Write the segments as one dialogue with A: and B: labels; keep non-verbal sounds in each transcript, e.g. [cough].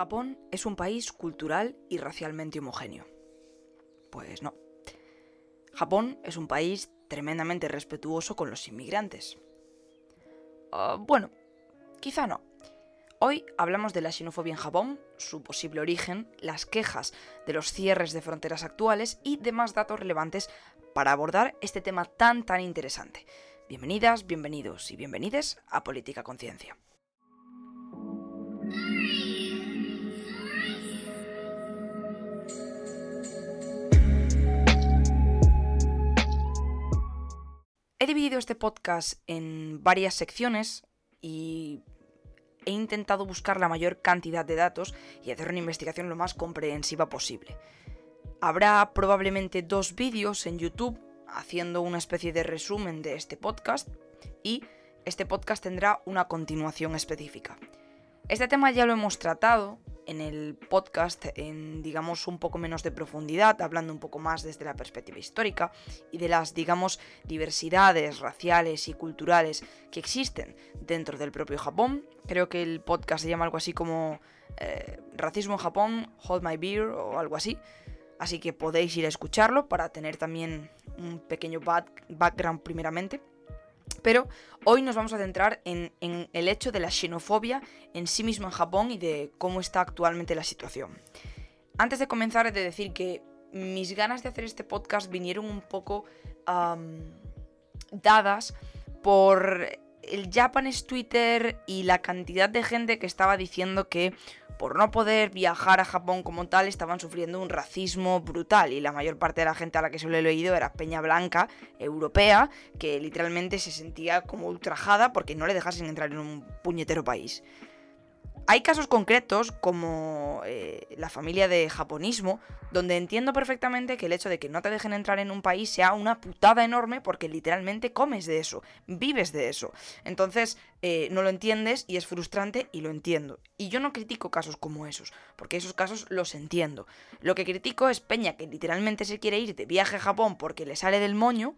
A: Japón es un país cultural y racialmente homogéneo. Pues no. Japón es un país tremendamente respetuoso con los inmigrantes. Ah, bueno, quizá no. Hoy hablamos de la xenofobia en Japón, su posible origen, las quejas de los cierres de fronteras actuales y demás datos relevantes para abordar este tema tan tan interesante. Bienvenidas, bienvenidos y bienvenides a Política Conciencia. He dividido este podcast en varias secciones y he intentado buscar la mayor cantidad de datos y hacer una investigación lo más comprensiva posible. Habrá probablemente dos vídeos en YouTube haciendo una especie de resumen de este podcast y este podcast tendrá una continuación específica. Este tema ya lo hemos tratado en el podcast en, digamos, un poco menos de profundidad, hablando un poco más desde la perspectiva histórica y de las, digamos, diversidades raciales y culturales que existen dentro del propio Japón. Creo que el podcast se llama algo así como eh, Racismo en Japón, Hold My Beer o algo así. Así que podéis ir a escucharlo para tener también un pequeño background primeramente. Pero hoy nos vamos a centrar en, el hecho de la xenofobia en sí mismo en Japón y de cómo está actualmente la situación. Antes de comenzar he de decir que mis ganas de hacer este podcast vinieron un poco dadas por el Japanese Twitter y la cantidad de gente que estaba diciendo que por no poder viajar a Japón como tal estaban sufriendo un racismo brutal y la mayor parte de la gente a la que se lo he leído era peña blanca europea que literalmente se sentía como ultrajada porque no le dejasen entrar en un puñetero país. Hay casos concretos, como eh, la familia de japonismo, donde entiendo perfectamente que el hecho de que no te dejen entrar en un país sea una putada enorme porque literalmente comes de eso, vives de eso. Entonces, eh, no lo entiendes y es frustrante y lo entiendo. Y yo no critico casos como esos, porque esos casos los entiendo. Lo que critico es Peña que literalmente se quiere ir de viaje a Japón porque le sale del moño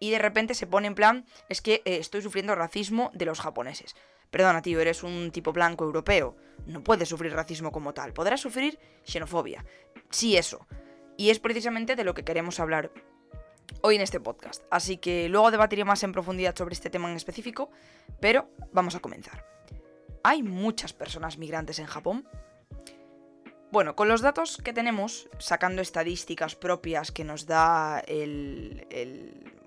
A: y de repente se pone en plan, es que eh, estoy sufriendo racismo de los japoneses. Perdona, tío, eres un tipo blanco europeo. No puedes sufrir racismo como tal. Podrás sufrir xenofobia. Sí, eso. Y es precisamente de lo que queremos hablar hoy en este podcast. Así que luego debatiré más en profundidad sobre este tema en específico, pero vamos a comenzar. ¿Hay muchas personas migrantes en Japón? Bueno, con los datos que tenemos, sacando estadísticas propias que nos da el,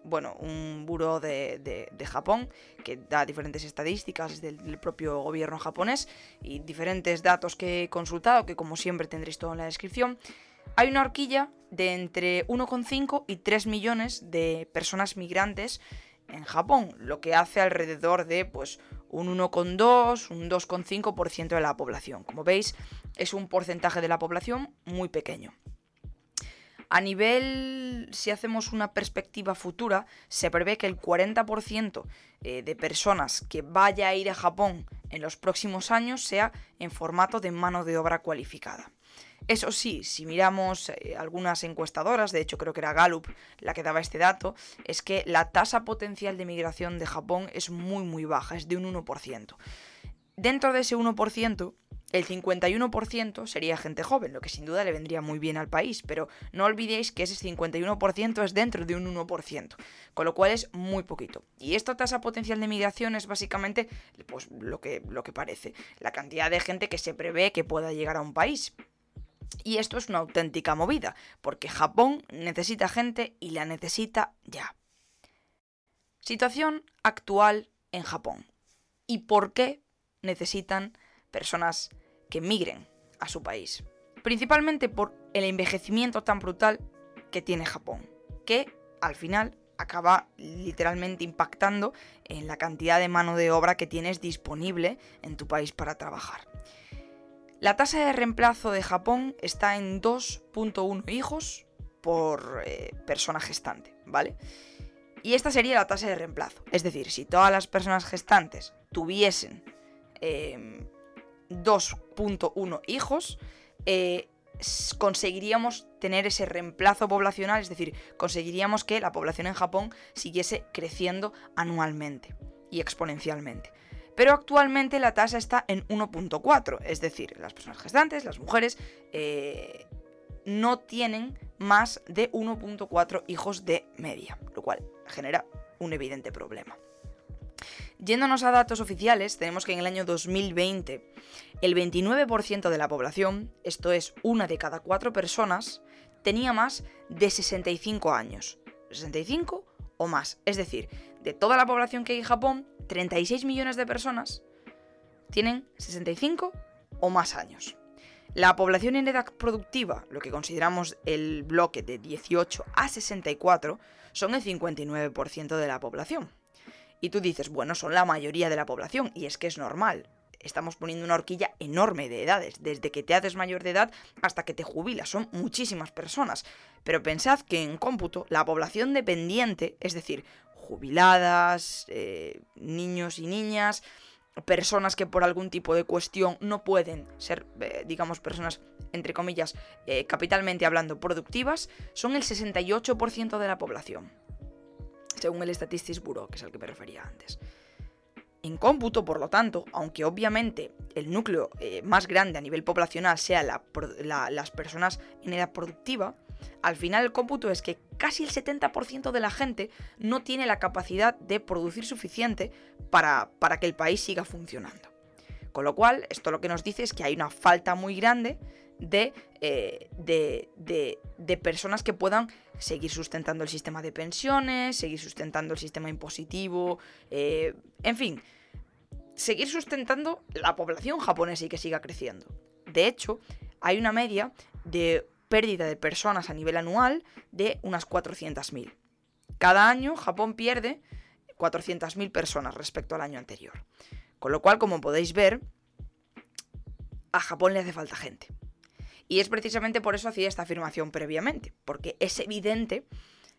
A: bueno, un buro de, Japón que da diferentes estadísticas del, propio gobierno japonés y diferentes datos que he consultado, que como siempre tendréis todo en la descripción, hay una horquilla de entre 1,5 y 3 millones de personas migrantes en Japón, lo que hace alrededor de pues un 1,2, un 2,5% de la población. Como veis, es un porcentaje de la población muy pequeño. A nivel, si hacemos una perspectiva futura, se prevé que el 40% eh, de personas que vaya a ir a Japón en los próximos años sea en formato de mano de obra cualificada. Eso sí, si miramos eh, algunas encuestadoras, de hecho creo que era Gallup la que daba este dato, es que la tasa potencial de migración de Japón es muy muy baja, es de un 1%. Dentro de ese 1%, el 51% sería gente joven, lo que sin duda le vendría muy bien al país, pero no olvidéis que ese 51% es dentro de un 1%, con lo cual es muy poquito. Y esta tasa potencial de migración es básicamente pues, lo, que, lo que parece, la cantidad de gente que se prevé que pueda llegar a un país. Y esto es una auténtica movida, porque Japón necesita gente y la necesita ya. Situación actual en Japón. ¿Y por qué necesitan personas que migren a su país. Principalmente por el envejecimiento tan brutal que tiene Japón, que al final acaba literalmente impactando en la cantidad de mano de obra que tienes disponible en tu país para trabajar. La tasa de reemplazo de Japón está en 2.1 hijos por eh, persona gestante, ¿vale? Y esta sería la tasa de reemplazo. Es decir, si todas las personas gestantes tuviesen em, 2.1 hijos, eh, conseguiríamos tener ese reemplazo poblacional, es decir, conseguiríamos que la población en Japón siguiese creciendo anualmente y exponencialmente. pero actualmente la tasa está en 1.4, es decir, las personas gestantes, las mujeres, eh, no tienen más de 1.4 hijos de media, lo cual genera un evidente problema. Yéndonos a datos oficiales, tenemos que en el año 2020 el 29% de la población, esto es una de cada cuatro personas, tenía más de 65 años. 65 o más. Es decir, de toda la población que hay en Japón, 36 millones de personas tienen 65 o más años. La población en edad productiva, lo que consideramos el bloque de 18 a 64, son el 59% de la población. Y tú dices, bueno, son la mayoría de la población, y es que es normal. Estamos poniendo una horquilla enorme de edades, desde que te haces mayor de edad hasta que te jubilas, son muchísimas personas. Pero pensad que en cómputo la población dependiente, es decir, jubiladas, eh, niños y niñas, personas que por algún tipo de cuestión no pueden ser, eh, digamos, personas, entre comillas, eh, capitalmente hablando, productivas, son el 68% de la población según el Statistics Bureau, que es al que me refería antes. En cómputo, por lo tanto, aunque obviamente el núcleo eh, más grande a nivel poblacional sea las personas en edad productiva, al final el cómputo es que casi el 70% de la gente no tiene la capacidad de producir suficiente para, para que el país siga funcionando. Con lo cual, esto lo que nos dice es que hay una falta muy grande eh, de, de, de, personas que puedan seguir sustentando el sistema de pensiones, seguir sustentando el sistema impositivo, eh, en fin, seguir sustentando la población japonesa y que siga creciendo. De hecho, hay una media de pérdida de personas a nivel anual de unas 400.000. Cada año Japón pierde 400.000 personas respecto al año anterior. Con lo cual, como podéis ver, a Japón le hace falta gente. Y es precisamente por eso hacía esta afirmación previamente, porque es evidente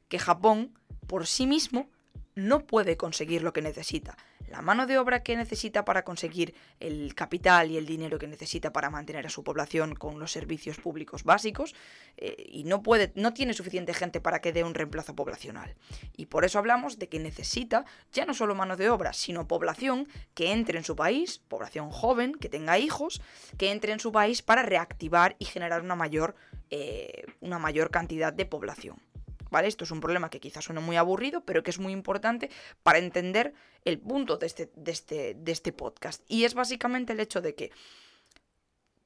A: que Japón por sí mismo no puede conseguir lo que necesita. La mano de obra que necesita para conseguir el capital y el dinero que necesita para mantener a su población con los servicios públicos básicos eh, y no puede, no tiene suficiente gente para que dé un reemplazo poblacional. Y por eso hablamos de que necesita ya no solo mano de obra, sino población que entre en su país, población joven, que tenga hijos, que entre en su país para reactivar y generar una mayor, eh, una mayor cantidad de población. ¿Vale? Esto es un problema que quizás suene muy aburrido, pero que es muy importante para entender el punto de este, de este, de este podcast. Y es básicamente el hecho de que,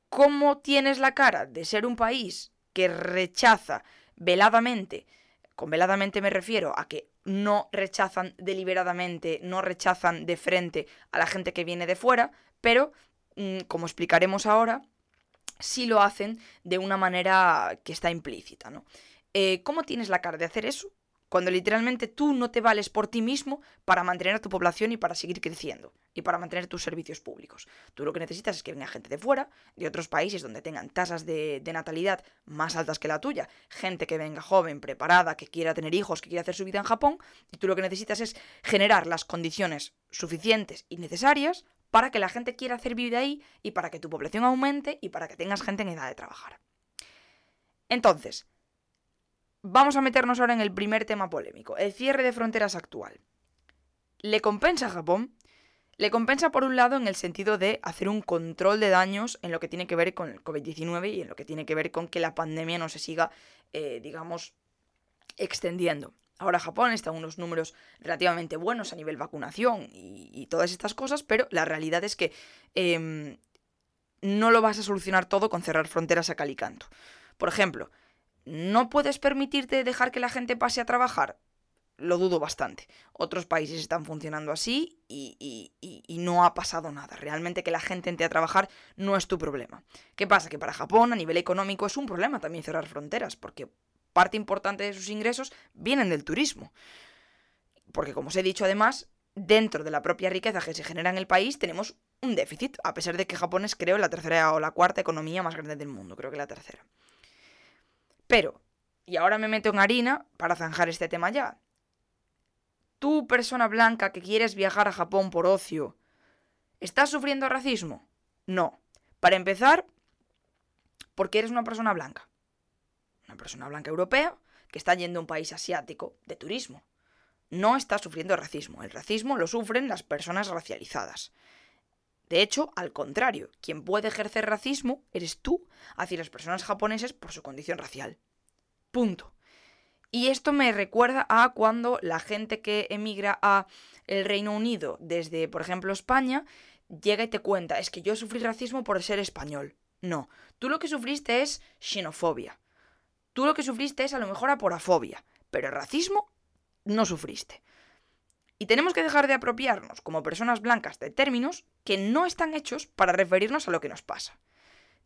A: ¿cómo tienes la cara de ser un país que rechaza veladamente, con veladamente me refiero a que no rechazan deliberadamente, no rechazan de frente a la gente que viene de fuera, pero, mm, como explicaremos ahora, sí lo hacen de una manera que está implícita, ¿no? Eh, ¿cómo tienes la cara de hacer eso? Cuando literalmente tú no te vales por ti mismo para mantener a tu población y para seguir creciendo y para mantener tus servicios públicos. Tú lo que necesitas es que venga gente de fuera, de otros países donde tengan tasas de, natalidad más altas que la tuya, gente que venga joven, preparada, que quiera tener hijos, que quiera hacer su vida en Japón, y tú lo que necesitas es generar las condiciones suficientes y necesarias para que la gente quiera hacer vida ahí y para que tu población aumente y para que tengas gente en edad de trabajar. Entonces, Vamos a meternos ahora en el primer tema polémico, el cierre de fronteras actual. ¿Le compensa a Japón? Le compensa por un lado en el sentido de hacer un control de daños en lo que tiene que ver con el COVID-19 y en lo que tiene que ver con que la pandemia no se siga, eh, digamos, extendiendo. Ahora Japón está en unos números relativamente buenos a nivel vacunación y, todas estas cosas, pero la realidad es que em, no lo vas a solucionar todo con cerrar fronteras a calicanto. Por ejemplo, ¿No puedes permitirte dejar que la gente pase a trabajar? Lo dudo bastante. Otros países están funcionando así y, no ha pasado nada. Realmente que la gente entre a trabajar no es tu problema. ¿Qué pasa? Que para Japón a nivel económico es un problema también cerrar fronteras, porque parte importante de sus ingresos vienen del turismo. Porque como os he dicho además, dentro de la propia riqueza que se genera en el país tenemos un déficit, a pesar de que Japón es creo la tercera o la cuarta economía más grande del mundo, creo que la tercera. Pero, y ahora me meto en harina para zanjar este tema ya. Tú, persona blanca que quieres viajar a Japón por ocio, ¿estás sufriendo racismo? No. Para empezar, porque eres una persona blanca. Una persona blanca europea que está yendo a un país asiático de turismo. No está sufriendo racismo. El racismo lo sufren las personas racializadas. De hecho, al contrario, quien puede ejercer racismo eres tú hacia las personas japonesas por su condición racial. Punto. Y esto me recuerda a cuando la gente que emigra a el Reino Unido desde, por ejemplo, España, llega y te cuenta, es que yo sufrí racismo por ser español. No, tú lo que sufriste es xenofobia. Tú lo que sufriste es a lo mejor aporafobia, pero racismo no sufriste. Y tenemos que dejar de apropiarnos como personas blancas de términos que no están hechos para referirnos a lo que nos pasa.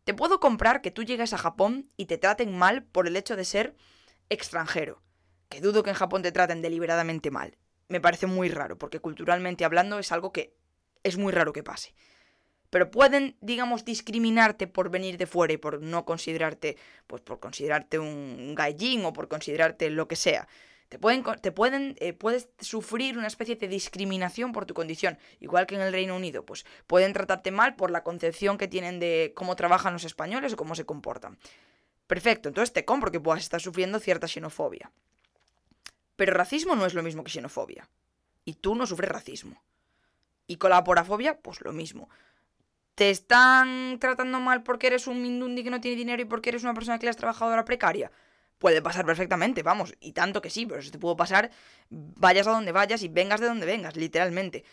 A: Te puedo comprar que tú llegues a Japón y te traten mal por el hecho de ser extranjero. Que dudo que en Japón te traten deliberadamente mal. Me parece muy raro, porque culturalmente hablando es algo que es muy raro que pase. Pero pueden, digamos, discriminarte por venir de fuera y por no considerarte, pues por considerarte un gallín o por considerarte lo que sea. Te pueden, te pueden, eh, puedes sufrir una especie de discriminación por tu condición, igual que en el Reino Unido, pues pueden tratarte mal por la concepción que tienen de cómo trabajan los españoles o cómo se comportan. Perfecto, entonces te compro que puedas estar sufriendo cierta xenofobia. Pero racismo no es lo mismo que xenofobia. Y tú no sufres racismo. Y con la porafobia, pues lo mismo. ¿Te están tratando mal porque eres un mindundi que no tiene dinero y porque eres una persona que es trabajadora precaria? Puede pasar perfectamente, vamos, y tanto que sí, pero eso te puede pasar vayas a donde vayas y vengas de donde vengas, literalmente.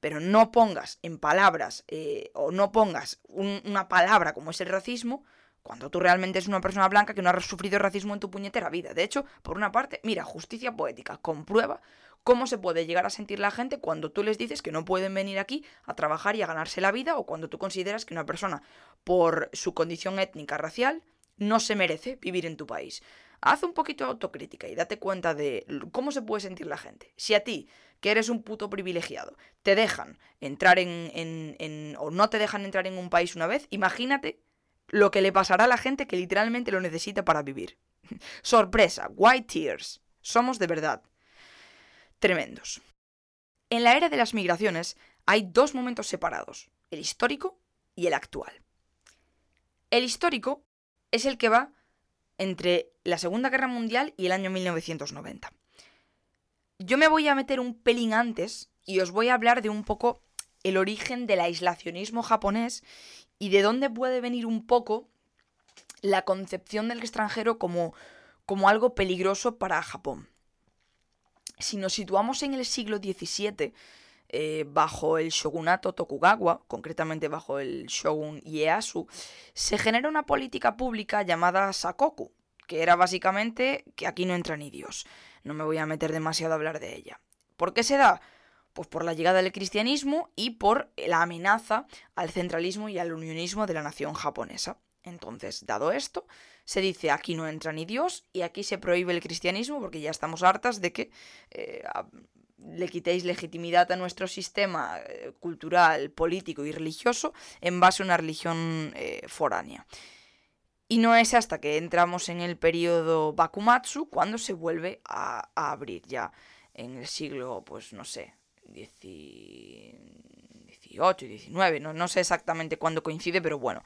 A: Pero no pongas en palabras eh, o no pongas una palabra como es el racismo cuando tú realmente eres una persona blanca que no has sufrido racismo en tu puñetera vida. De hecho, por una parte, mira, justicia poética, comprueba cómo se puede llegar a sentir la gente cuando tú les dices que no pueden venir aquí a trabajar y a ganarse la vida o cuando tú consideras que una persona, por su condición étnica racial, no se merece vivir en tu país. Haz un poquito de autocrítica y date cuenta de cómo se puede sentir la gente. Si a ti, que eres un puto privilegiado, te dejan entrar en, o no te dejan entrar en un país una vez, imagínate lo que le pasará a la gente que literalmente lo necesita para vivir. [laughs] Sorpresa, white tears. Somos de verdad. Tremendos. En la era de las migraciones hay dos momentos separados, el histórico y el actual. El histórico es el que va entre la Segunda Guerra Mundial y el año 1990. Yo me voy a meter un pelín antes y os voy a hablar de un poco el origen del aislacionismo japonés y de dónde puede venir un poco la concepción del extranjero como, como algo peligroso para Japón. Si nos situamos en el siglo XVII, eh, bajo el shogunato Tokugawa, concretamente bajo el shogun Ieyasu, se genera una política pública llamada Sakoku, que era básicamente que aquí no entra ni Dios. No me voy a meter demasiado a hablar de ella. ¿Por qué se da? Pues por la llegada del cristianismo y por la amenaza al centralismo y al unionismo de la nación japonesa. Entonces, dado esto, se dice aquí no entra ni Dios y aquí se prohíbe el cristianismo porque ya estamos hartas de que eh, le quitéis legitimidad a nuestro sistema eh, cultural, político y religioso en base a una religión eh, foránea. Y no es hasta que entramos en el periodo Bakumatsu cuando se vuelve a, a abrir ya en el siglo, pues no sé, 18 y 19, no, no sé exactamente cuándo coincide, pero bueno,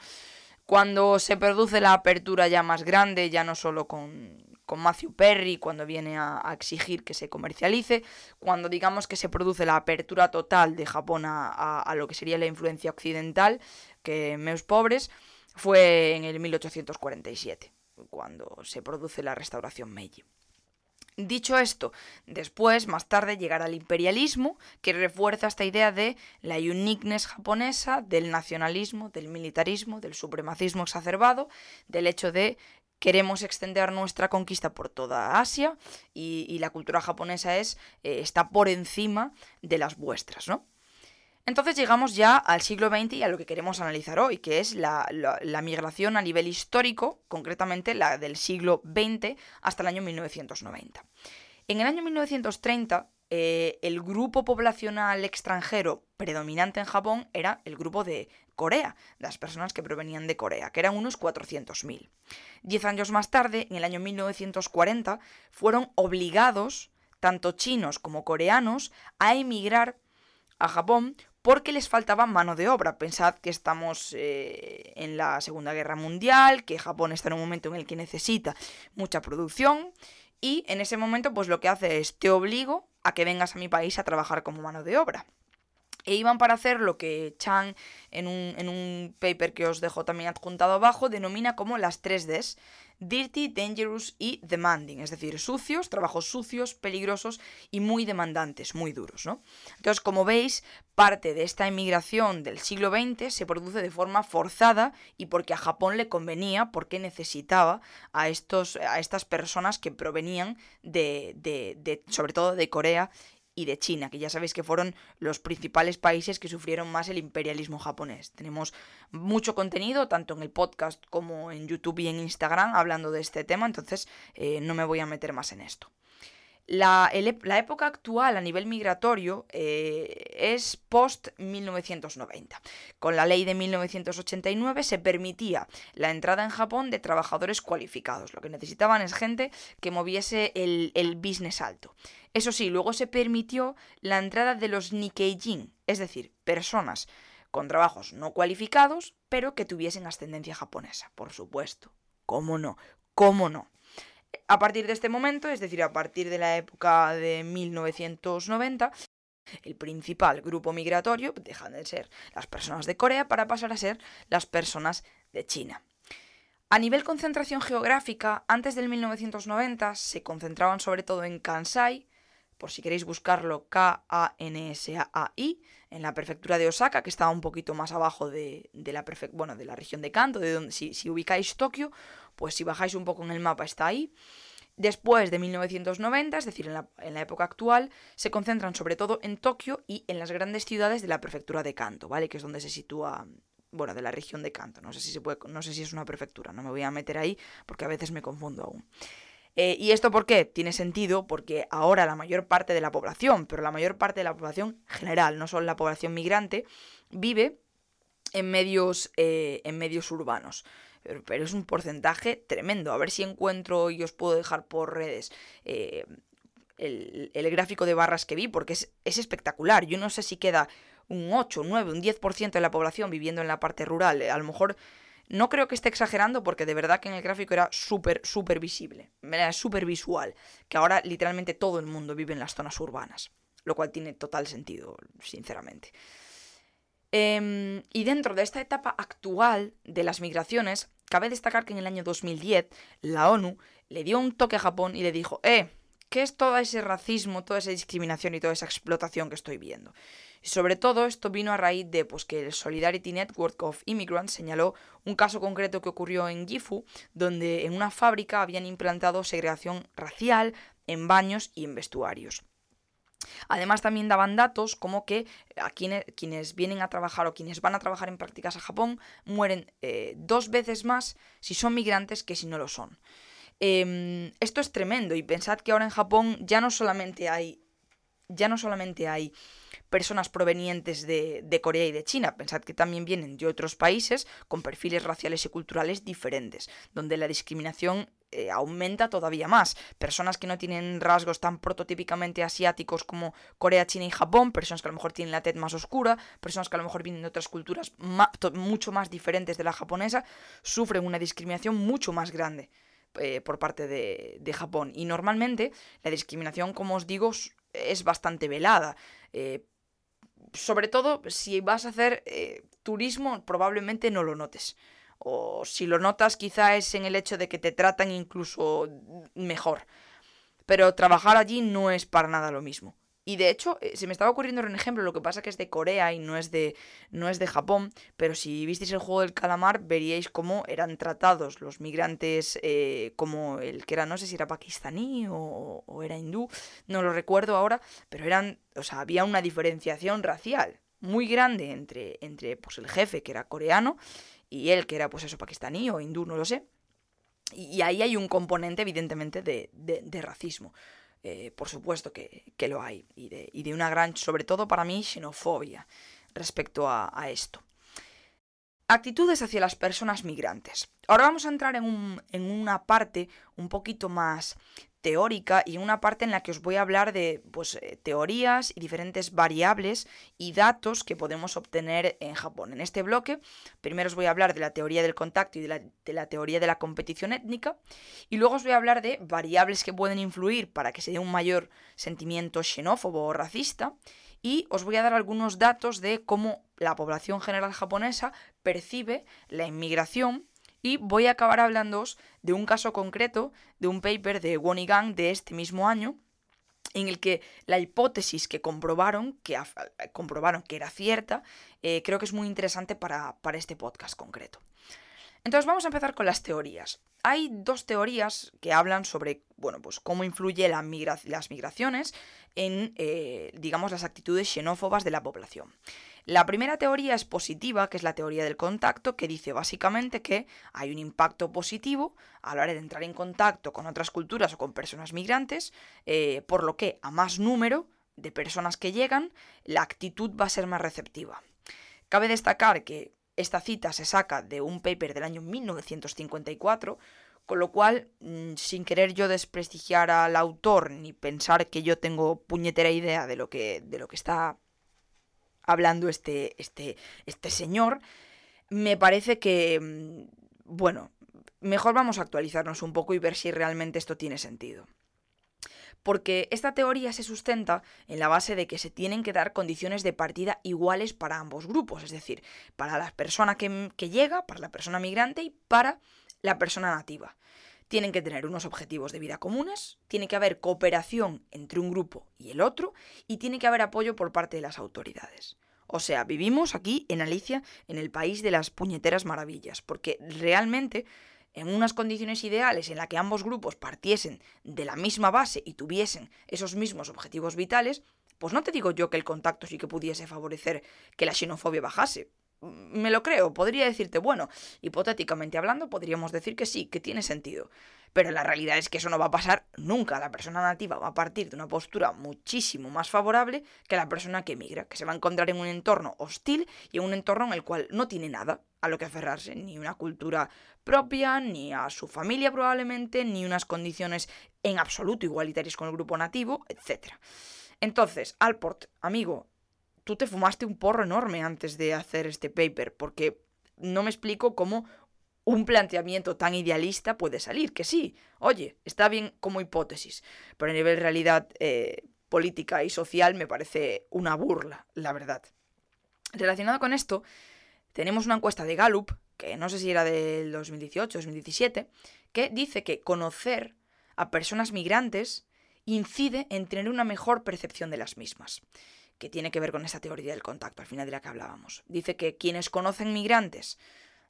A: cuando se produce la apertura ya más grande, ya no solo con, con Matthew Perry, cuando viene a, exigir que se comercialice, cuando digamos que se produce la apertura total de Japón a, a, lo que sería la influencia occidental, que meus pobres, fue en el 1847, cuando se produce la restauración Meiji. Dicho esto, después, más tarde, llegará el imperialismo, que refuerza esta idea de la uniqueness japonesa, del nacionalismo, del militarismo, del supremacismo exacerbado, del hecho de queremos extender nuestra conquista por toda Asia y, la cultura japonesa es, eh, está por encima de las vuestras, ¿no? Entonces llegamos ya al siglo XX y a lo que queremos analizar hoy, que es la, migración a nivel histórico, concretamente la del siglo XX hasta el año 1990. En el año 1930, eh, el grupo poblacional extranjero predominante en Japón era el grupo de Corea, las personas que provenían de Corea, que eran unos 400.000. Diez años más tarde, en el año 1940, fueron obligados, tanto chinos como coreanos, a emigrar a Japón porque les faltaba mano de obra. Pensad que estamos eh, en la Segunda Guerra Mundial, que Japón está en un momento en el que necesita mucha producción y en ese momento pues lo que hace es te obligo a que vengas a mi país a trabajar como mano de obra. E iban para hacer lo que Chang, en un, en un paper que os dejo también adjuntado abajo, denomina como las 3Ds. Dirty, Dangerous y Demanding, es decir, sucios, trabajos sucios, peligrosos y muy demandantes, muy duros, ¿no? Entonces, como veis, parte de esta inmigración del siglo XX se produce de forma forzada y porque a Japón le convenía, porque necesitaba a, estos, a estas personas que provenían de, de sobre todo de Corea y de China, que ya sabéis que fueron los principales países que sufrieron más el imperialismo japonés. Tenemos mucho contenido, tanto en el podcast como en YouTube y en Instagram, hablando de este tema, entonces eh, no me voy a meter más en esto. La, época actual a nivel migratorio eh, es post-1990. Con la ley de 1989 se permitía la entrada en Japón de trabajadores cualificados. Lo que necesitaban es gente que moviese el, el business alto. Eso sí, luego se permitió la entrada de los Nikkeijin, es decir, personas con trabajos no cualificados, pero que tuviesen ascendencia japonesa, por supuesto. ¿Cómo no? ¿Cómo no? A partir de este momento, es decir, a partir de la época de 1990, el principal grupo migratorio dejan de ser las personas de Corea para pasar a ser las personas de China. A nivel concentración geográfica, antes del 1990 se concentraban sobre todo en Kansai, por si queréis buscarlo, K-A-N-S-A-I, en la prefectura de Osaka, que estaba un poquito más abajo de, la, bueno, de la región de Kanto, de donde si ubicáis Tokio, pues si bajáis un poco en el mapa está ahí. Después de 1990, es decir, en la, época actual, se concentran sobre todo en Tokio y en las grandes ciudades de la prefectura de Kanto, ¿vale? Que es donde se sitúa, bueno, de la región de Kanto. No sé si se puede, no sé si es una prefectura, no me voy a meter ahí porque a veces me confundo aún. Eh, ¿Y esto por qué? Tiene sentido porque ahora la mayor parte de la población, pero la mayor parte de la población general, no solo la población migrante, vive en medios, eh, en medios urbanos. Pero, es un porcentaje tremendo. A ver si encuentro y os puedo dejar por redes eh, el, gráfico de barras que vi, porque es, es espectacular. Yo no sé si queda un 8, un 9, un 10% de la población viviendo en la parte rural. A lo mejor no creo que esté exagerando porque de verdad que en el gráfico era súper, súper visible. Era súper visual. Que ahora literalmente todo el mundo vive en las zonas urbanas. Lo cual tiene total sentido, sinceramente. Em, y dentro de esta etapa actual de las migraciones, cabe destacar que en el año 2010 la ONU le dio un toque a Japón y le dijo, eh, ¿qué es todo ese racismo, toda esa discriminación y toda esa explotación que estoy viendo? Y sobre todo esto vino a raíz de pues, que el Solidarity Network of Immigrants señaló un caso concreto que ocurrió en Gifu, donde en una fábrica habían implantado segregación racial en baños y en vestuarios. Además también daban datos como que a quienes, vienen a trabajar o quienes van a trabajar en prácticas a Japón mueren eh, dos veces más si son migrantes que si no lo son. Em, esto es tremendo y pensad que ahora en Japón ya no solamente hay ya no solamente hay personas provenientes de, Corea y de China, pensad que también vienen de otros países con perfiles raciales y culturales diferentes, donde la discriminación eh, aumenta todavía más. Personas que no tienen rasgos tan prototípicamente asiáticos como Corea, China y Japón, personas que a lo mejor tienen la tez más oscura, personas que a lo mejor vienen de otras culturas mucho más diferentes de la japonesa, sufren una discriminación mucho más grande. Eh, por parte de, Japón. Y normalmente la discriminación, como os digo, es bastante velada. Eh, sobre todo si vas a hacer turismo, probablemente no lo notes. O si lo notas, quizá es en el hecho de que te tratan incluso mejor. Pero trabajar allí no es para nada lo mismo. Y de hecho, eh, se me estaba ocurriendo un ejemplo, lo que pasa que es de Corea y no es de, no es de Japón, pero si visteis el juego del calamar, veríais cómo eran tratados los migrantes eh, como el que era, no sé si era pakistaní o, o, era hindú, no lo recuerdo ahora, pero eran, o sea, había una diferenciación racial muy grande entre, entre pues, el jefe, que era coreano, y él, que era, pues eso, pakistaní o hindú, no lo sé. Y, ahí hay un componente, evidentemente, de, de, de racismo. Eh, por supuesto que, lo hay, y de, una gran, sobre todo para mí, xenofobia respecto a, esto. Actitudes hacia las personas migrantes. Ahora vamos a entrar en, una parte un poquito más teórica y una parte en la que os voy a hablar de pues, eh, teorías y diferentes variables y datos que podemos obtener en Japón. En este bloque, primero os voy a hablar de la teoría del contacto y de la, de la teoría de la competición étnica, y luego os voy a hablar de variables que pueden influir para que se dé un mayor sentimiento xenófobo o racista, y os voy a dar algunos datos de cómo la población general japonesa percibe la inmigración y voy a acabar hablándoos de un caso concreto, de un paper de Wonigan de este mismo año, en el que la hipótesis que comprobaron, que, comprobaron que era cierta, eh, creo que es muy interesante para, para este podcast concreto. Entonces vamos a empezar con las teorías. Hay dos teorías que hablan sobre, bueno, pues cómo influye la las migraciones en, eh, digamos, las actitudes xenófobas de la población. La primera teoría es positiva, que es la teoría del contacto, que dice básicamente que hay un impacto positivo a la hora de entrar en contacto con otras culturas o con personas migrantes, eh, por lo que a más número de personas que llegan, la actitud va a ser más receptiva. Cabe destacar que esta cita se saca de un paper del año 1954, con lo cual, mm, sin querer yo desprestigiar al autor ni pensar que yo tengo puñetera idea de lo que, de lo que está hablando este, este, este señor, me parece que, mm, bueno, mejor vamos a actualizarnos un poco y ver si realmente esto tiene sentido. Porque esta teoría se sustenta en la base de que se tienen que dar condiciones de partida iguales para ambos grupos, es decir, para la persona que, que llega, para la persona migrante y para la persona nativa. Tienen que tener unos objetivos de vida comunes, tiene que haber cooperación entre un grupo y el otro, y tiene que haber apoyo por parte de las autoridades. O sea, vivimos aquí en Alicia, en el país de las puñeteras maravillas, porque realmente en unas condiciones ideales en las que ambos grupos partiesen de la misma base y tuviesen esos mismos objetivos vitales, pues no te digo yo que el contacto sí que pudiese favorecer que la xenofobia bajase, me lo creo, podría decirte, bueno, hipotéticamente hablando, podríamos decir que sí, que tiene sentido. Pero la realidad es que eso no va a pasar nunca. La persona nativa va a partir de una postura muchísimo más favorable que la persona que emigra, que se va a encontrar en un entorno hostil y en un entorno en el cual no tiene nada a lo que aferrarse, ni una cultura propia, ni a su familia probablemente, ni unas condiciones en absoluto igualitarias con el grupo nativo, etc. Entonces, Alport, amigo, tú te fumaste un porro enorme antes de hacer este paper, porque no me explico cómo un planteamiento tan idealista puede salir. Que sí, oye, está bien como hipótesis, pero a nivel realidad eh, política y social me parece una burla, la verdad. Relacionado con esto, tenemos una encuesta de Gallup, que no sé si era del 2018 o 2017, que dice que conocer a personas migrantes incide en tener una mejor percepción de las mismas que tiene que ver con esa teoría del contacto, al final de la que hablábamos. Dice que quienes conocen migrantes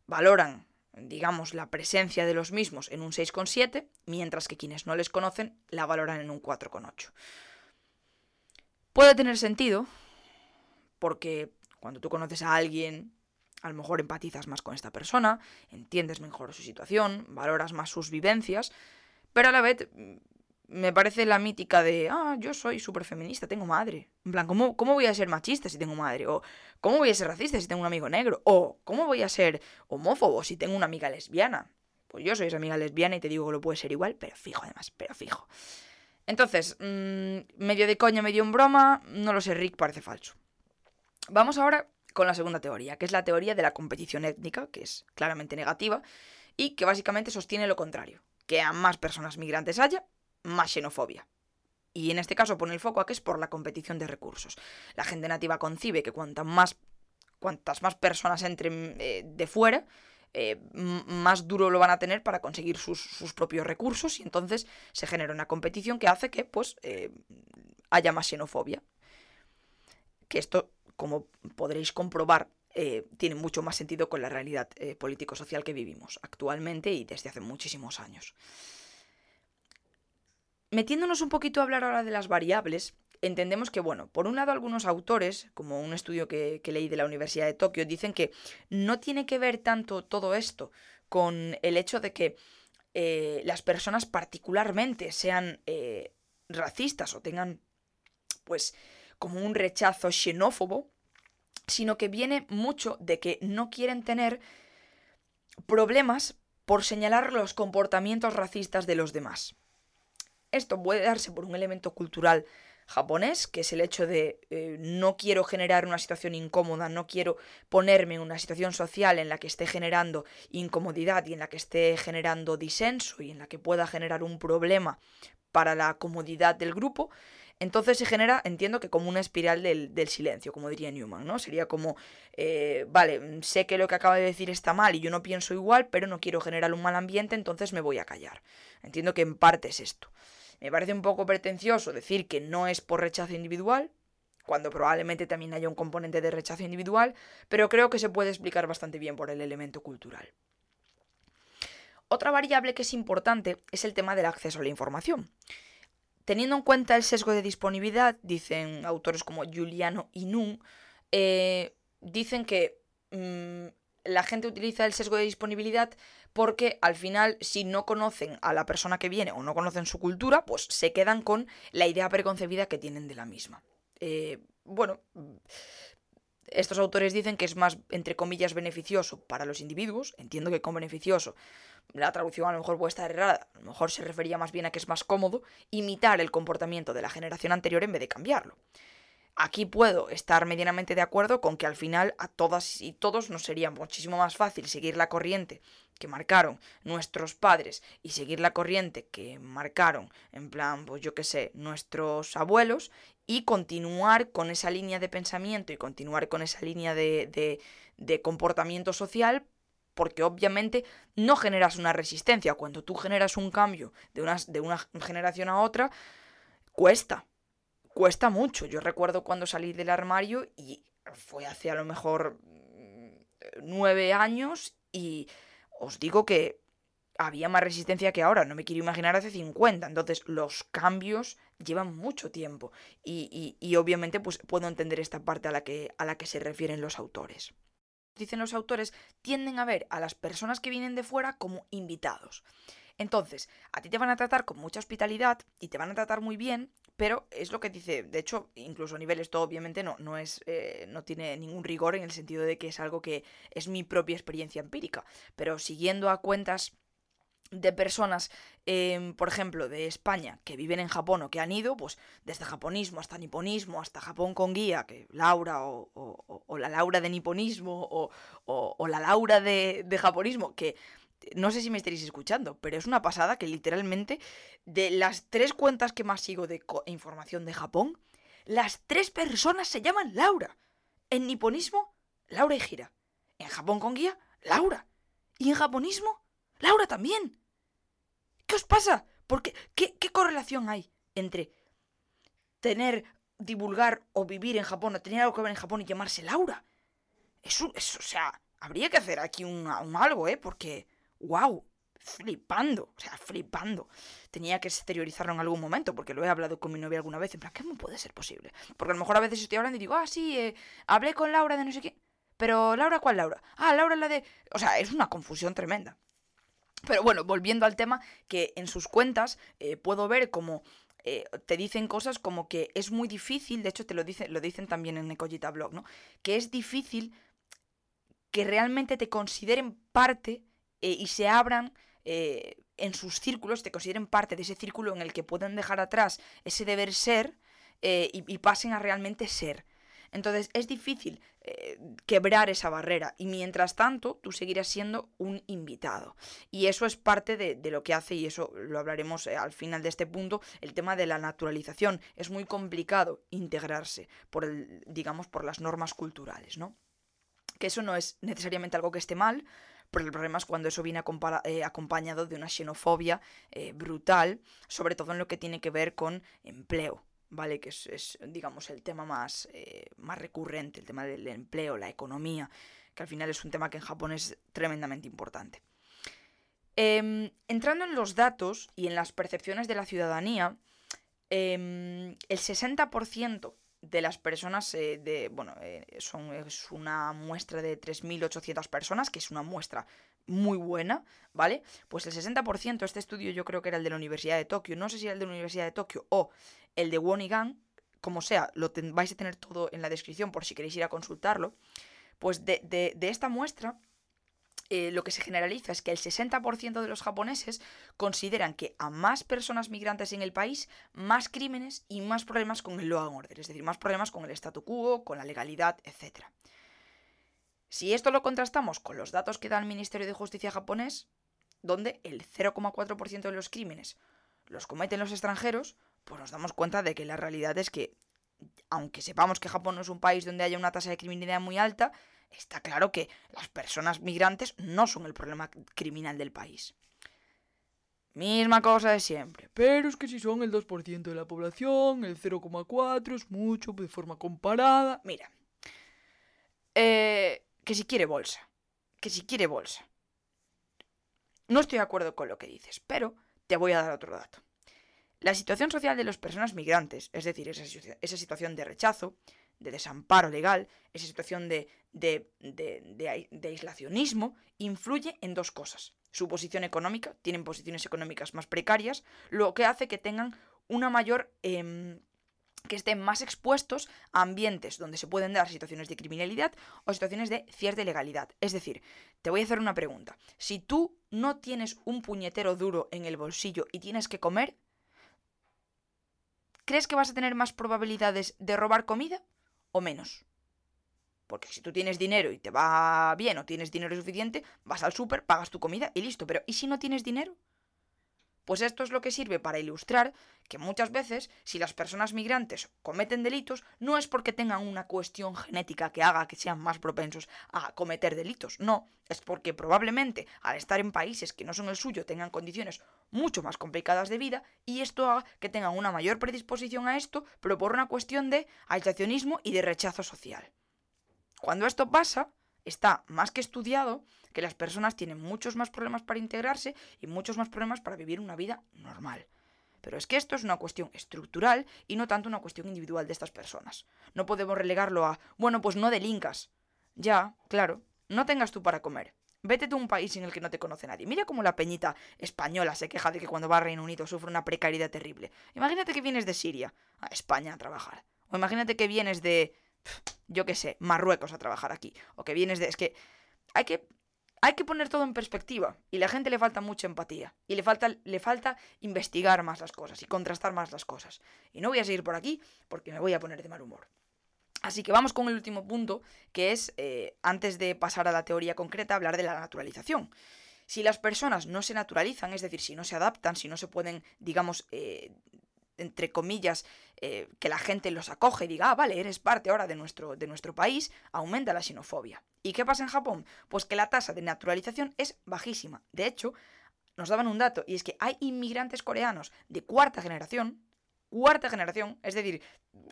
A: valoran, digamos, la presencia de los mismos en un 6,7, mientras que quienes no les conocen la valoran en un 4,8. Puede tener sentido, porque cuando tú conoces a alguien, a lo mejor empatizas más con esta persona, entiendes mejor su situación, valoras más sus vivencias, pero a la vez me parece la mítica de, ah, yo soy súper feminista, tengo madre. En plan, ¿cómo, ¿cómo voy a ser machista si tengo madre? O ¿cómo voy a ser racista si tengo un amigo negro? O ¿cómo voy a ser homófobo si tengo una amiga lesbiana? Pues yo soy esa amiga lesbiana y te digo que lo puede ser igual, pero fijo además, pero fijo. Entonces, mmm, medio de coña, medio en broma, no lo sé, Rick parece falso. Vamos ahora con la segunda teoría, que es la teoría de la competición étnica, que es claramente negativa, y que básicamente sostiene lo contrario, que a más personas migrantes haya, más xenofobia. Y en este caso pone el foco a que es por la competición de recursos. La gente nativa concibe que cuantas más, cuantas más personas entren eh, de fuera, eh, más duro lo van a tener para conseguir sus, propios recursos y entonces se genera una competición que hace que pues eh, haya más xenofobia. Que esto, como podréis comprobar, tiene mucho más sentido con la realidad político-social que vivimos actualmente y desde hace muchísimos años. Metiéndonos un poquito a hablar ahora de las variables, entendemos que, bueno, por un lado algunos autores, como un estudio que, leí de la Universidad de Tokio, dicen que no tiene que ver tanto todo esto con el hecho de que eh, las personas particularmente sean eh, racistas o tengan, pues, como un rechazo xenófobo, sino que viene mucho de que no quieren tener problemas por señalar los comportamientos racistas de los demás. Esto puede darse por un elemento cultural japonés, que es el hecho de eh, no quiero generar una situación incómoda, no quiero ponerme en una situación social en la que esté generando incomodidad y en la que esté generando disenso y en la que pueda generar un problema para la comodidad del grupo. Entonces se genera, entiendo que como una espiral del, silencio, como diría Newman, ¿no? Sería como, eh, vale, sé que lo que acaba de decir está mal y yo no pienso igual, pero no quiero generar un mal ambiente, entonces me voy a callar. Entiendo que en parte es esto. Me parece un poco pretencioso decir que no es por rechazo individual, cuando probablemente también haya un componente de rechazo individual, pero creo que se puede explicar bastante bien por el elemento cultural. Otra variable que es importante es el tema del acceso a la información. Teniendo en cuenta el sesgo de disponibilidad, dicen autores como Giuliano y Nun, eh, dicen que mm, la gente utiliza el sesgo de disponibilidad porque al final si no conocen a la persona que viene o no conocen su cultura, pues se quedan con la idea preconcebida que tienen de la misma. Eh, bueno, estos autores dicen que es más, entre comillas, beneficioso para los individuos. Entiendo que con beneficioso la traducción a lo mejor puede estar errada. A lo mejor se refería más bien a que es más cómodo imitar el comportamiento de la generación anterior en vez de cambiarlo. Aquí puedo estar medianamente de acuerdo con que al final a todas y todos nos sería muchísimo más fácil seguir la corriente que marcaron nuestros padres y seguir la corriente que marcaron, en plan, pues yo qué sé, nuestros abuelos y continuar con esa línea de pensamiento y continuar con esa línea de, de comportamiento social porque obviamente no generas una resistencia. Cuando tú generas un cambio de una, de una generación a otra, cuesta, cuesta mucho. Yo recuerdo cuando salí del armario y fue hace a lo mejor mm, nueve años y os digo que había más resistencia que ahora, no me quiero imaginar hace 50. Entonces los cambios llevan mucho tiempo y, obviamente pues puedo entender esta parte a la, que, a la que se refieren los autores. Dicen los autores, tienden a ver a las personas que vienen de fuera como invitados. Entonces, a ti te van a tratar con mucha hospitalidad y te van a tratar muy bien, pero es lo que dice, de hecho, incluso a nivel esto obviamente no, no es, eh, no tiene ningún rigor en el sentido de que es algo que es mi propia experiencia empírica, pero siguiendo a cuentas de personas, em, por ejemplo, de España, que viven en Japón o que han ido, pues desde japonismo hasta niponismo, hasta Japón con guía, que Laura o, la Laura de niponismo o, la Laura de, de japonismo, que no sé si me estaréis escuchando, pero es una pasada que literalmente de las tres cuentas que más sigo de información de Japón, las tres personas se llaman Laura. En niponismo, Laura y Gira. En Japón con guía, Laura. Y en japonismo, Laura también. ¿Qué os pasa? Porque, ¿qué, qué correlación hay entre tener, divulgar o vivir en Japón o tener algo que ver en Japón y llamarse Laura? Eso, eso o sea, habría que hacer aquí un, un algo, ¿eh? Porque wow, flipando, o sea, flipando. Tenía que exteriorizarlo en algún momento, porque lo he hablado con mi novia alguna vez, en plan, ¿cómo puede ser posible? Porque a lo mejor a veces estoy hablando y digo, ah, sí, eh, hablé con Laura de no sé qué. Pero, ¿Laura cuál Laura? Ah, Laura la de... O sea, es una confusión tremenda. Pero bueno, volviendo al tema, que en sus cuentas eh, puedo ver como eh, te dicen cosas como que es muy difícil, de hecho te lo, dice, lo dicen también en Ecogita Blog, ¿no? Que es difícil que realmente te consideren parte eh, y se abran eh, en sus círculos, te consideren parte de ese círculo en el que pueden dejar atrás ese deber ser eh, y, pasen a realmente ser. Entonces es difícil quebrar esa barrera y mientras tanto tú seguirás siendo un invitado. Y eso es parte de, lo que hace, y eso lo hablaremos al final de este punto, el tema de la naturalización. Es muy complicado integrarse por el, digamos, por las normas culturales, ¿no? Que eso no es necesariamente algo que esté mal, pero el problema es cuando eso viene eh, acompañado de una xenofobia eh, brutal, sobre todo en lo que tiene que ver con empleo. ¿Vale? Que es, digamos, el tema más, eh, más recurrente, el tema del empleo, la economía, que al final es un tema que en Japón es tremendamente importante. Em, entrando en los datos y en las percepciones de la ciudadanía, em, el 60% de las personas eh, de bueno eh, son es una muestra de 3.800 personas que es una muestra muy buena vale pues el 60% este estudio yo creo que era el de la Universidad de Tokio no sé si era el de la Universidad de Tokio o el de Wonigan como sea lo vais a tener todo en la descripción por si queréis ir a consultarlo pues de, de, esta muestra eh, lo que se generaliza es que el 60% de los japoneses consideran que a más personas migrantes en el país, más crímenes y más problemas con el law and order, es decir, más problemas con el statu quo, con la legalidad, etc. Si esto lo contrastamos con los datos que da el Ministerio de Justicia japonés, donde el 0,4% de los crímenes los cometen los extranjeros, pues nos damos cuenta de que la realidad es que, aunque sepamos que Japón no es un país donde haya una tasa de criminalidad muy alta, está claro que las personas migrantes no son el problema criminal del país. Misma cosa de siempre.
B: Pero es que si son el 2% de la población, el 0,4 es mucho de forma comparada.
A: Mira. Eh, que si quiere bolsa. Que si quiere bolsa. No estoy de acuerdo con lo que dices, pero te voy a dar otro dato. La situación social de las personas migrantes, es decir, esa, situación de rechazo, de desamparo legal, esa situación de, de, de, aislacionismo, influye en dos cosas. Su posición económica, tienen posiciones económicas más precarias, lo que hace que tengan una mayor... Em, que estén más expuestos a ambientes donde se pueden dar situaciones de criminalidad o situaciones de cierta ilegalidad. Es decir, te voy a hacer una pregunta. Si tú no tienes un puñetero duro en el bolsillo y tienes que comer, ¿crees que vas a tener más probabilidades de robar comida o menos. Porque si tú tienes dinero y te va bien o tienes dinero suficiente, vas al súper, pagas tu comida y listo. Pero ¿y si no tienes dinero? Pues esto es lo que sirve para ilustrar que muchas veces, si las personas migrantes cometen delitos, no es porque tengan una cuestión genética que haga que sean más propensos a cometer delitos, no, es porque probablemente al estar en países que no son el suyo tengan condiciones mucho más complicadas de vida y esto haga que tengan una mayor predisposición a esto, pero por una cuestión de aislacionismo y de rechazo social. Cuando esto pasa, está más que estudiado que las personas tienen muchos más problemas para integrarse y muchos más problemas para vivir una vida normal. Pero es que esto es una cuestión estructural y no tanto una cuestión individual de estas personas. No podemos relegarlo a, bueno, pues no delincas. Ya, claro, no tengas tú para comer. Vete tú a un país en el que no te conoce nadie. Mira cómo la peñita española se queja de que cuando va a Reino Unido sufre una precariedad terrible. Imagínate que vienes de Siria a España a trabajar. O imagínate que vienes de yo qué sé, Marruecos a trabajar aquí. O que vienes de... Es que hay que... Hay que poner todo en perspectiva. Y la gente le falta mucha empatía. Y le falta, le falta investigar más las cosas y contrastar más las cosas. Y no voy a seguir por aquí porque me voy a poner de mal humor. Así que vamos con el último punto, que es, eh, antes de pasar a la teoría concreta, hablar de la naturalización. Si las personas no se naturalizan, es decir, si no se adaptan, si no se pueden, digamos, eh, entre comillas, eh, que la gente los acoge y diga, ah, vale, eres parte ahora de nuestro, de nuestro país, aumenta la xenofobia. ¿Y qué pasa en Japón? Pues que la tasa de naturalización es bajísima. De hecho, nos daban un dato, y es que hay inmigrantes coreanos de cuarta generación, cuarta generación, es decir,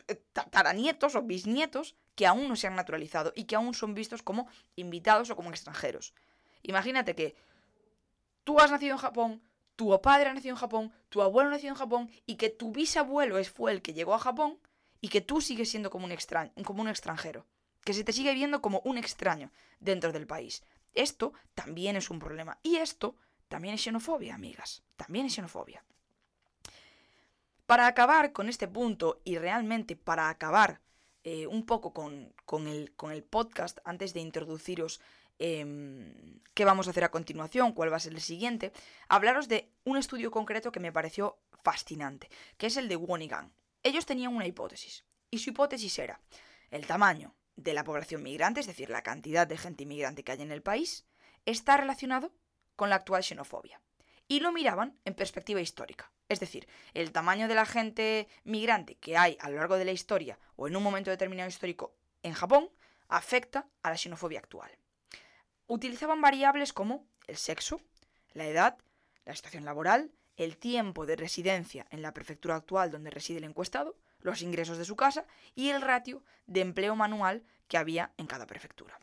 A: eh, tataranietos o bisnietos, que aún no se han naturalizado y que aún son vistos como invitados o como extranjeros. Imagínate que tú has nacido en Japón, tu padre nació en Japón, tu abuelo nació en Japón y que tu bisabuelo fue el que llegó a Japón y que tú sigues siendo como un, extranjero. Que se te sigue viendo como un extraño dentro del país. Esto también es un problema. Y esto también es xenofobia, amigas. También es xenofobia. Para acabar con este punto y realmente para acabar eh, un poco con, el, con el podcast, antes de introduciros Em, qué vamos a hacer a continuación, cuál va a ser el siguiente, hablaros de un estudio concreto que me pareció fascinante, que es el de Wonigan. Ellos tenían una hipótesis, y su hipótesis era el tamaño de la población migrante, es decir, la cantidad de gente inmigrante que hay en el país, está relacionado con la actual xenofobia. Y lo miraban en perspectiva histórica. Es decir, el tamaño de la gente migrante que hay a lo largo de la historia o en un momento determinado histórico en Japón afecta a la xenofobia actual utilizaban variables como el sexo, la edad, la situación laboral, el tiempo de residencia en la prefectura actual donde reside el encuestado, los ingresos de su casa y el ratio de empleo manual que había en cada prefectura.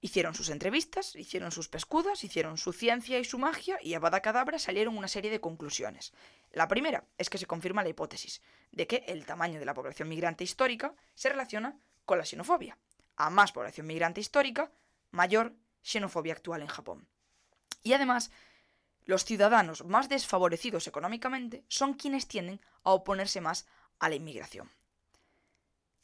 A: Hicieron sus entrevistas, hicieron sus pescudas, hicieron su ciencia y su magia y a Badacadabra salieron una serie de conclusiones. La primera es que se confirma la hipótesis de que el tamaño de la población migrante histórica se relaciona con la xenofobia. A más población migrante histórica, mayor xenofobia actual en Japón. Y además, los ciudadanos más desfavorecidos económicamente son quienes tienden a oponerse más a la inmigración.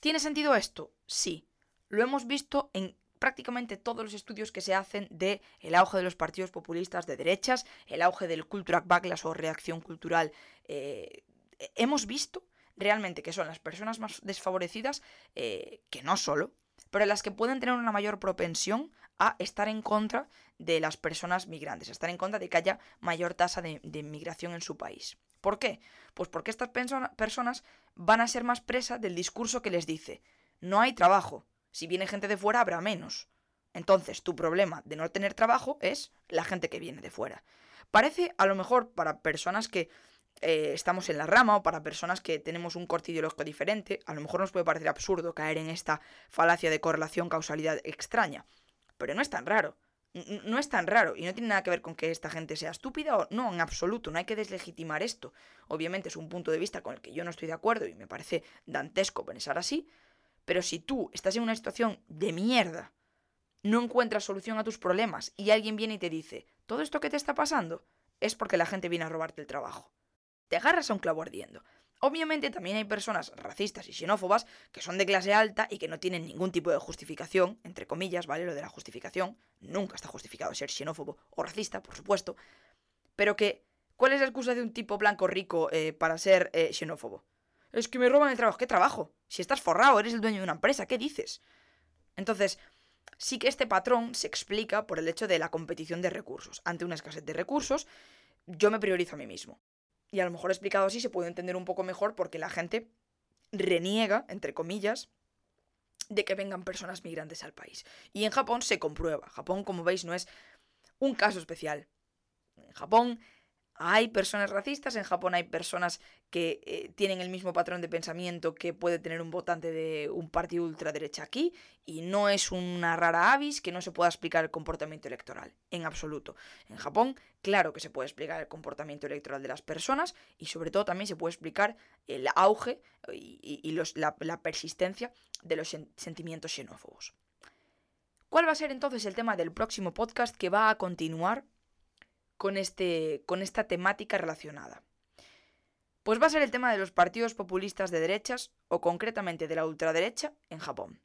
A: ¿Tiene sentido esto? Sí. Lo hemos visto en prácticamente todos los estudios que se hacen de el auge de los partidos populistas de derechas, el auge del cultural backlash o reacción cultural, eh, hemos visto realmente que son las personas más desfavorecidas, eh, que no solo, pero las que pueden tener una mayor propensión a estar en contra de las personas migrantes, a estar en contra de que haya mayor tasa de, de migración en su país. ¿Por qué? Pues porque estas personas van a ser más presas del discurso que les dice, no hay trabajo, si viene gente de fuera habrá menos. Entonces, tu problema de no tener trabajo es la gente que viene de fuera. Parece, a lo mejor, para personas que eh, estamos en la rama o para personas que tenemos un corte ideológico diferente, a lo mejor nos puede parecer absurdo caer en esta falacia de correlación-causalidad extraña. Pero no es tan raro. No es tan raro y no tiene nada que ver con que esta gente sea estúpida o no, en absoluto, no hay que deslegitimar esto. Obviamente es un punto de vista con el que yo no estoy de acuerdo y me parece dantesco pensar así, pero si tú estás en una situación de mierda, no encuentras solución a tus problemas y alguien viene y te dice, todo esto que te está pasando es porque la gente viene a robarte el trabajo te agarras a un clavo ardiendo. Obviamente también hay personas racistas y xenófobas que son de clase alta y que no tienen ningún tipo de justificación, entre comillas, ¿vale? Lo de la justificación, nunca está justificado ser xenófobo o racista, por supuesto, pero que, ¿cuál es la excusa de un tipo blanco rico eh, para ser eh, xenófobo? Es que me roban el trabajo. ¿Qué trabajo? Si estás forrado, eres el dueño de una empresa, ¿qué dices? Entonces, sí que este patrón se explica por el hecho de la competición de recursos. Ante una escasez de recursos, yo me priorizo a mí mismo. Y a lo mejor explicado así se puede entender un poco mejor porque la gente reniega, entre comillas, de que vengan personas migrantes al país. Y en Japón se comprueba. Japón, como veis, no es un caso especial. En Japón hay personas racistas, en Japón hay personas que eh, tienen el mismo patrón de pensamiento que puede tener un votante de un partido ultraderecha aquí, y no es una rara avis que no se pueda explicar el comportamiento electoral, en absoluto. En Japón, claro que se puede explicar el comportamiento electoral de las personas, y sobre todo también se puede explicar el auge y, la, la persistencia de los sentimientos xenófobos. ¿Cuál va a ser entonces el tema del próximo podcast que va a continuar con, este, con esta temática relacionada? Pues va a ser el tema de los partidos populistas de derechas, o concretamente de la ultraderecha, en Japón.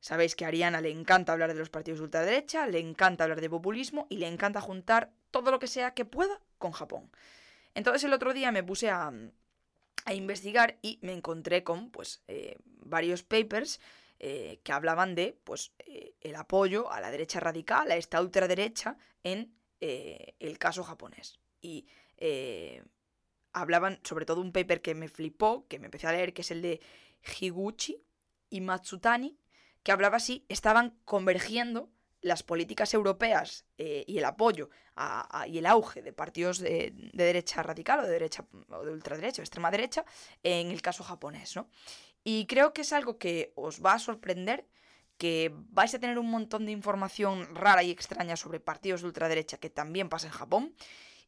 A: Sabéis que a Ariana le encanta hablar de los partidos de ultraderecha, le encanta hablar de populismo y le encanta juntar todo lo que sea que pueda con Japón. Entonces el otro día me puse a, a investigar y me encontré con pues, eh, varios papers eh, que hablaban de pues, eh, el apoyo a la derecha radical, a esta ultraderecha, en eh, el caso japonés. Y eh, hablaban sobre todo un paper que me flipó, que me empecé a leer, que es el de Higuchi y Matsutani, que hablaba así, estaban convergiendo las políticas europeas eh, y el apoyo y el auge de partidos de, derecha radical o de derecha o de ultraderecha o extrema derecha en el caso japonés, ¿no? Y creo que es algo que os va a sorprender que vais a tener un montón de información rara y extraña sobre partidos de ultraderecha que también pasa en Japón.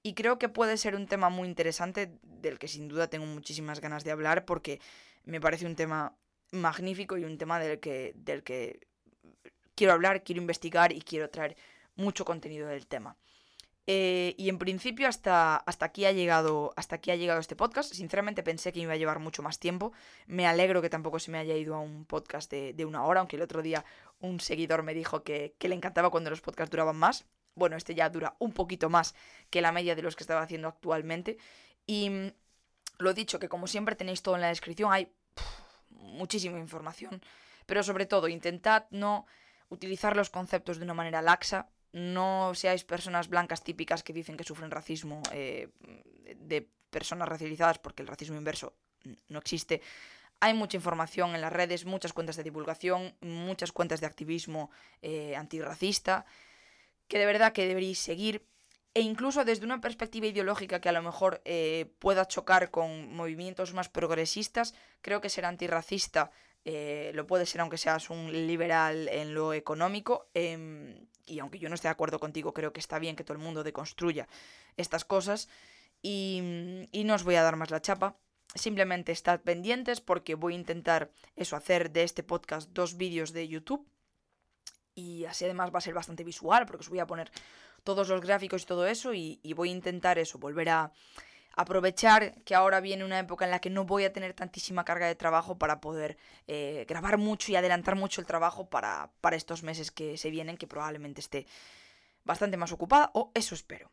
A: Y creo que puede ser un tema muy interesante del que sin duda tengo muchísimas ganas de hablar porque me parece un tema magnífico y un tema del que, del que quiero hablar, quiero investigar y quiero traer mucho contenido del tema. Eh, y en principio hasta, hasta, aquí ha llegado, hasta aquí ha llegado este podcast. Sinceramente pensé que iba a llevar mucho más tiempo. Me alegro que tampoco se me haya ido a un podcast de, una hora, aunque el otro día un seguidor me dijo que, le encantaba cuando los podcasts duraban más. Bueno, este ya dura un poquito más que la media de los que estaba haciendo actualmente. Y mm, lo dicho, que como siempre tenéis todo en la descripción, hay muchísima información. Pero sobre todo, intentad no utilizar los conceptos de una manera laxa no seáis personas blancas típicas que dicen que sufren racismo eh, de personas racializadas porque el racismo inverso no existe. Hay mucha información en las redes, muchas cuentas de divulgación, muchas cuentas de activismo eh, antirracista, que de verdad que deberéis seguir. E incluso desde una perspectiva ideológica que a lo mejor eh, pueda chocar con movimientos más progresistas, creo que ser antirracista eh, lo puede ser aunque seas un liberal en lo económico. Em, y aunque yo no esté de acuerdo contigo, creo que está bien que todo el mundo deconstruya estas cosas. Y, y no os voy a dar más la chapa. Simplemente estad pendientes porque voy a intentar eso, hacer de este podcast dos vídeos de YouTube. Y así además va a ser bastante visual porque os voy a poner todos los gráficos y todo eso. Y, y voy a intentar eso, volver a, aprovechar que ahora viene una época en la que no voy a tener tantísima carga de trabajo para poder eh, grabar mucho y adelantar mucho el trabajo para, para estos meses que se vienen, que probablemente esté bastante más ocupada, o eso espero.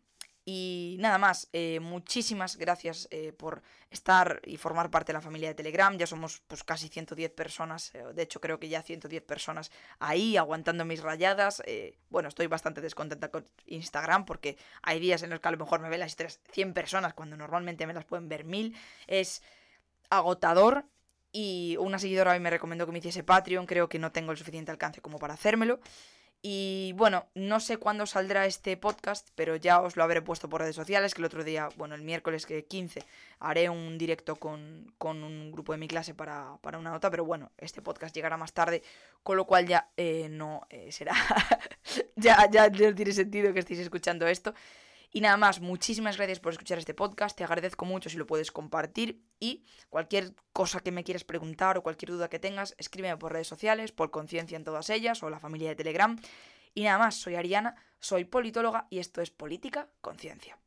A: Y nada más, eh, muchísimas gracias eh, por estar y formar parte de la familia de Telegram. Ya somos pues casi 110 personas, eh, de hecho creo que ya 110 personas ahí aguantando mis rayadas. bueno, estoy bastante descontenta con Instagram porque hay días en los que a lo mejor me ven las historias 100 personas cuando normalmente me las pueden ver 1000. Es agotador y una seguidora hoy me recomendó que me hiciese Patreon, creo que no tengo el suficiente alcance como para hacérmelo. Y bueno, no sé cuándo saldrá este podcast, pero ya os lo habré puesto por redes sociales, que el otro día, bueno, el miércoles que 15, haré un directo con, un grupo de mi clase para, una nota, pero bueno, este podcast llegará más tarde, con lo cual ya eh, no eh, será, [laughs] ya, ya no tiene sentido que estéis escuchando esto. Y nada más, muchísimas gracias por escuchar este podcast, te agradezco mucho si lo puedes compartir y cualquier cosa que me quieras preguntar o cualquier duda que tengas, escríbeme por redes sociales, por conciencia en todas ellas o la familia de Telegram. Y nada más, soy Ariana, soy politóloga y esto es Política Conciencia.